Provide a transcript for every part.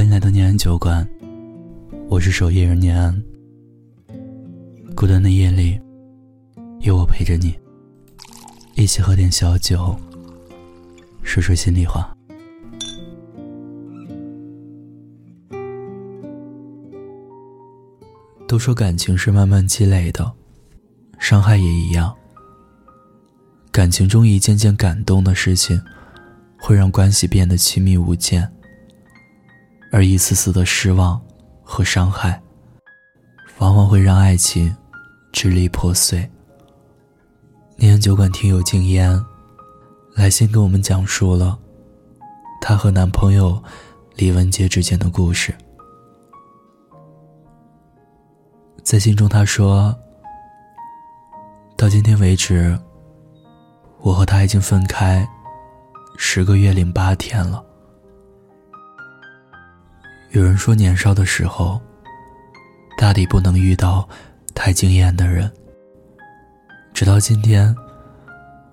欢迎来到念安酒馆，我是守夜人念安。孤单的夜里，有我陪着你，一起喝点小酒，说说心里话。都说感情是慢慢积累的，伤害也一样。感情中一件件感动的事情，会让关系变得亲密无间。而一次次的失望和伤害，往往会让爱情支离破碎。念酒馆听友静烟来信跟我们讲述了她和男朋友李文杰之间的故事。在信中，她说：“到今天为止，我和他已经分开十个月零八天了。”有人说，年少的时候，大抵不能遇到太惊艳的人。直到今天，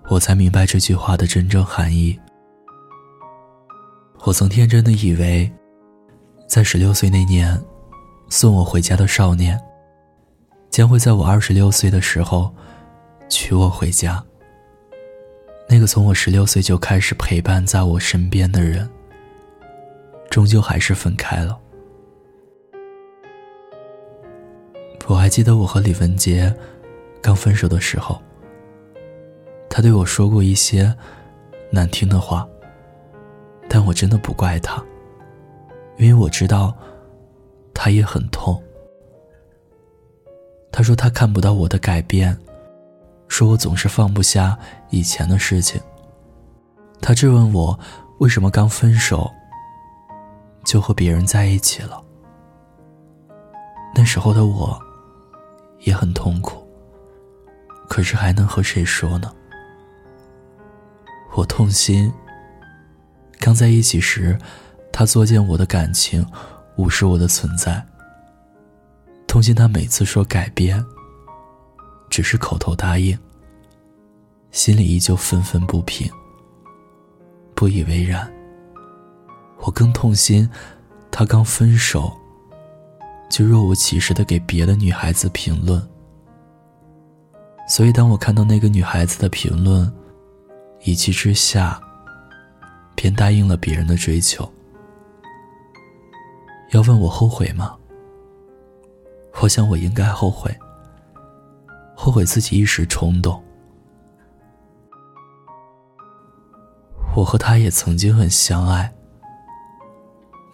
我才明白这句话的真正含义。我曾天真的以为，在十六岁那年，送我回家的少年，将会在我二十六岁的时候，娶我回家。那个从我十六岁就开始陪伴在我身边的人。终究还是分开了。我还记得我和李文杰刚分手的时候，他对我说过一些难听的话，但我真的不怪他，因为我知道他也很痛。他说他看不到我的改变，说我总是放不下以前的事情。他质问我为什么刚分手。就和别人在一起了。那时候的我，也很痛苦。可是还能和谁说呢？我痛心。刚在一起时，他作践我的感情，无视我的存在。痛心他每次说改变，只是口头答应，心里依旧愤愤不平，不以为然。我更痛心，他刚分手，就若无其事的给别的女孩子评论。所以，当我看到那个女孩子的评论，一气之下，便答应了别人的追求。要问我后悔吗？我想我应该后悔，后悔自己一时冲动。我和他也曾经很相爱。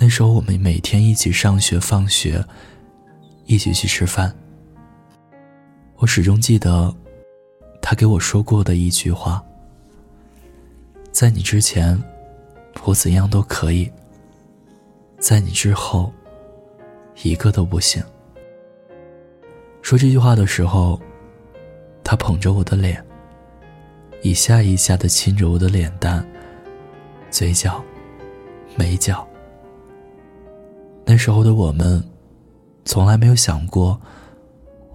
那时候我们每天一起上学、放学，一起去吃饭。我始终记得，他给我说过的一句话：“在你之前，我怎样都可以；在你之后，一个都不行。”说这句话的时候，他捧着我的脸，一下一下的亲着我的脸蛋、嘴角、眉角。那时候的我们，从来没有想过，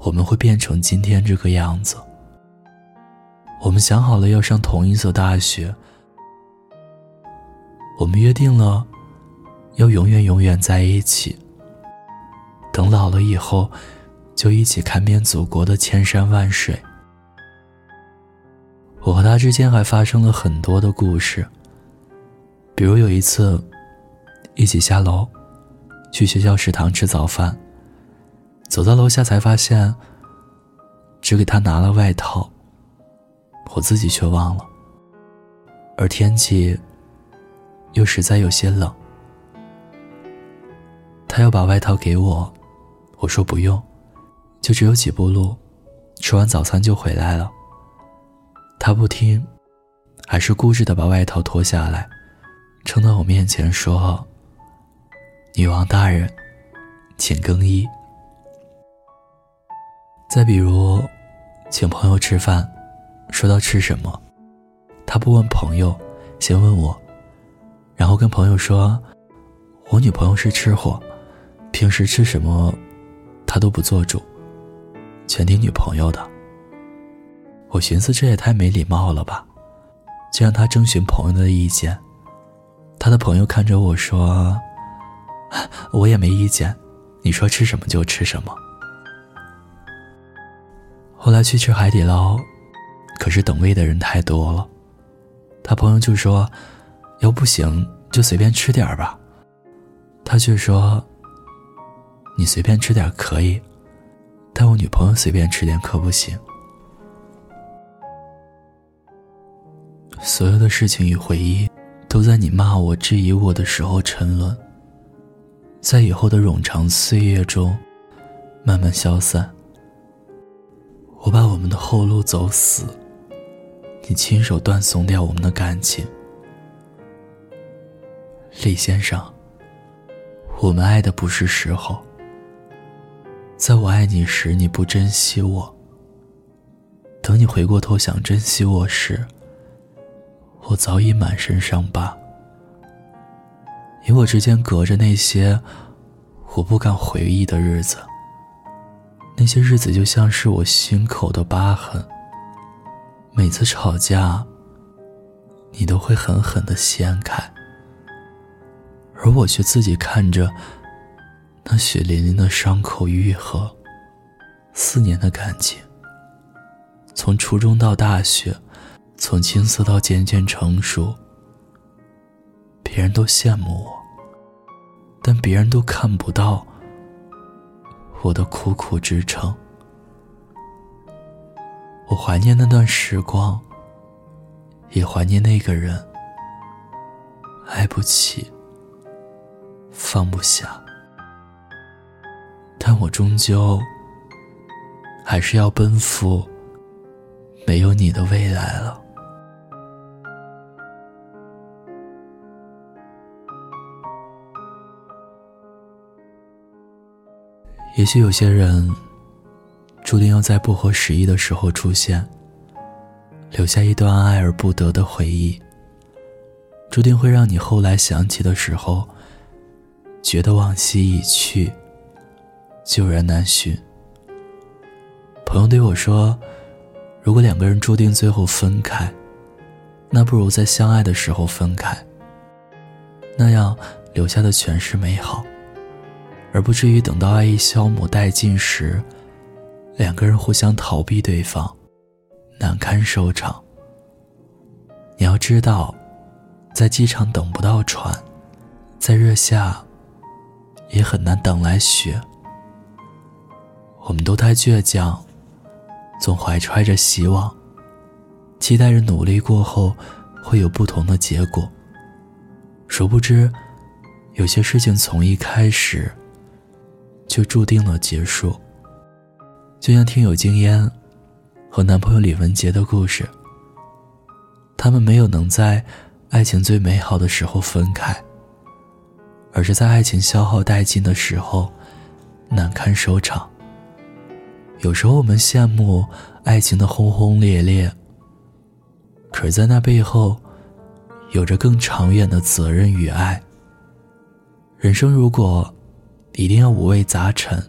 我们会变成今天这个样子。我们想好了要上同一所大学，我们约定了，要永远永远在一起。等老了以后，就一起看遍祖国的千山万水。我和他之间还发生了很多的故事，比如有一次，一起下楼。去学校食堂吃早饭，走到楼下才发现，只给他拿了外套，我自己却忘了。而天气又实在有些冷，他要把外套给我，我说不用，就只有几步路，吃完早餐就回来了。他不听，还是固执的把外套脱下来，撑到我面前说。女王大人，请更衣。再比如，请朋友吃饭，说到吃什么，他不问朋友，先问我，然后跟朋友说：“我女朋友是吃货，平时吃什么，他都不做主，全听女朋友的。”我寻思这也太没礼貌了吧，就让他征询朋友的意见。他的朋友看着我说。我也没意见，你说吃什么就吃什么。后来去吃海底捞，可是等位的人太多了，他朋友就说：“要不行就随便吃点吧。”他却说：“你随便吃点可以，但我女朋友随便吃点可不行。”所有的事情与回忆，都在你骂我、质疑我的时候沉沦，在以后的冗长岁月中，慢慢消散。我把我们的后路走死，你亲手断送掉我们的感情。李先生，我们爱的不是时候，在我爱你时你不珍惜我，等你回过头想珍惜我时。我早已满身伤疤，你我之间隔着那些我不敢回忆的日子，那些日子就像是我心口的疤痕。每次吵架，你都会狠狠的掀开，而我却自己看着那血淋淋的伤口愈合。四年的感情，从初中到大学。从青涩到渐渐成熟，别人都羡慕我，但别人都看不到我的苦苦支撑。我怀念那段时光，也怀念那个人，爱不起，放不下，但我终究还是要奔赴没有你的未来了。也许有些人，注定要在不合时宜的时候出现，留下一段爱而不得的回忆。注定会让你后来想起的时候，觉得往昔已去，旧人难寻。朋友对我说：“如果两个人注定最后分开，那不如在相爱的时候分开，那样留下的全是美好。”而不至于等到爱意消磨殆尽时，两个人互相逃避对方，难堪收场。你要知道，在机场等不到船，在热夏也很难等来雪。我们都太倔强，总怀揣着希望，期待着努力过后会有不同的结果。殊不知，有些事情从一开始。就注定了结束。就像听友经烟和男朋友李文杰的故事，他们没有能在爱情最美好的时候分开，而是在爱情消耗殆尽的时候难堪收场。有时候我们羡慕爱情的轰轰烈烈，可是，在那背后，有着更长远的责任与爱。人生如果……一定要五味杂陈，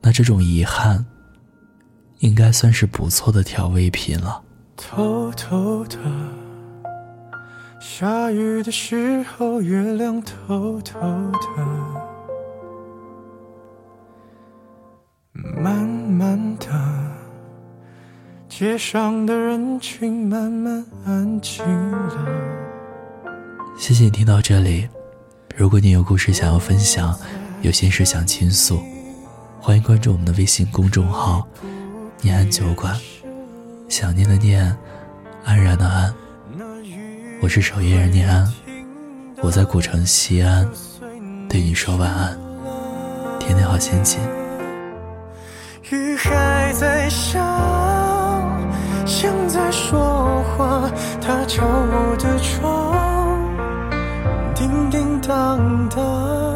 那这种遗憾，应该算是不错的调味品了。偷偷的，下雨的时候，月亮偷偷的，慢慢的，街上的人群慢慢安静了。谢谢你听到这里，如果你有故事想要分享。有心事想倾诉，欢迎关注我们的微信公众号“念安酒馆”。想念的念，安然的安。我是守夜人念安，我在古城西安，对你说晚安，天天好心情。雨还在下，像在说话，他敲我的窗，叮叮当当。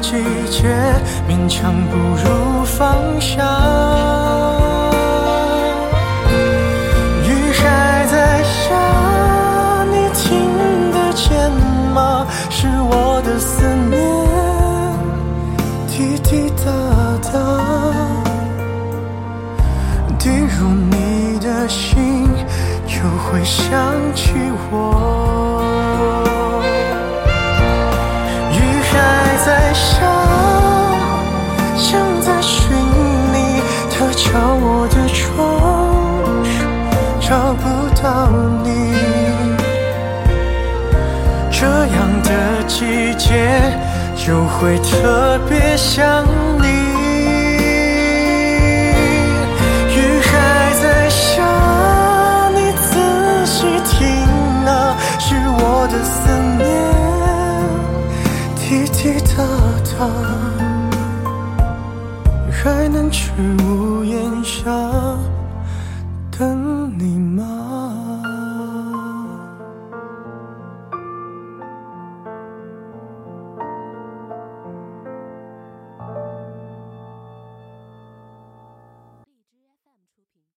季节，勉强不如放下。雨还在下，你听得见吗？是我的思念，滴滴答答，滴入你。的心就会想起界就会特别想你雨还在下你仔细听啊是我的思念滴滴答答还能去屋檐下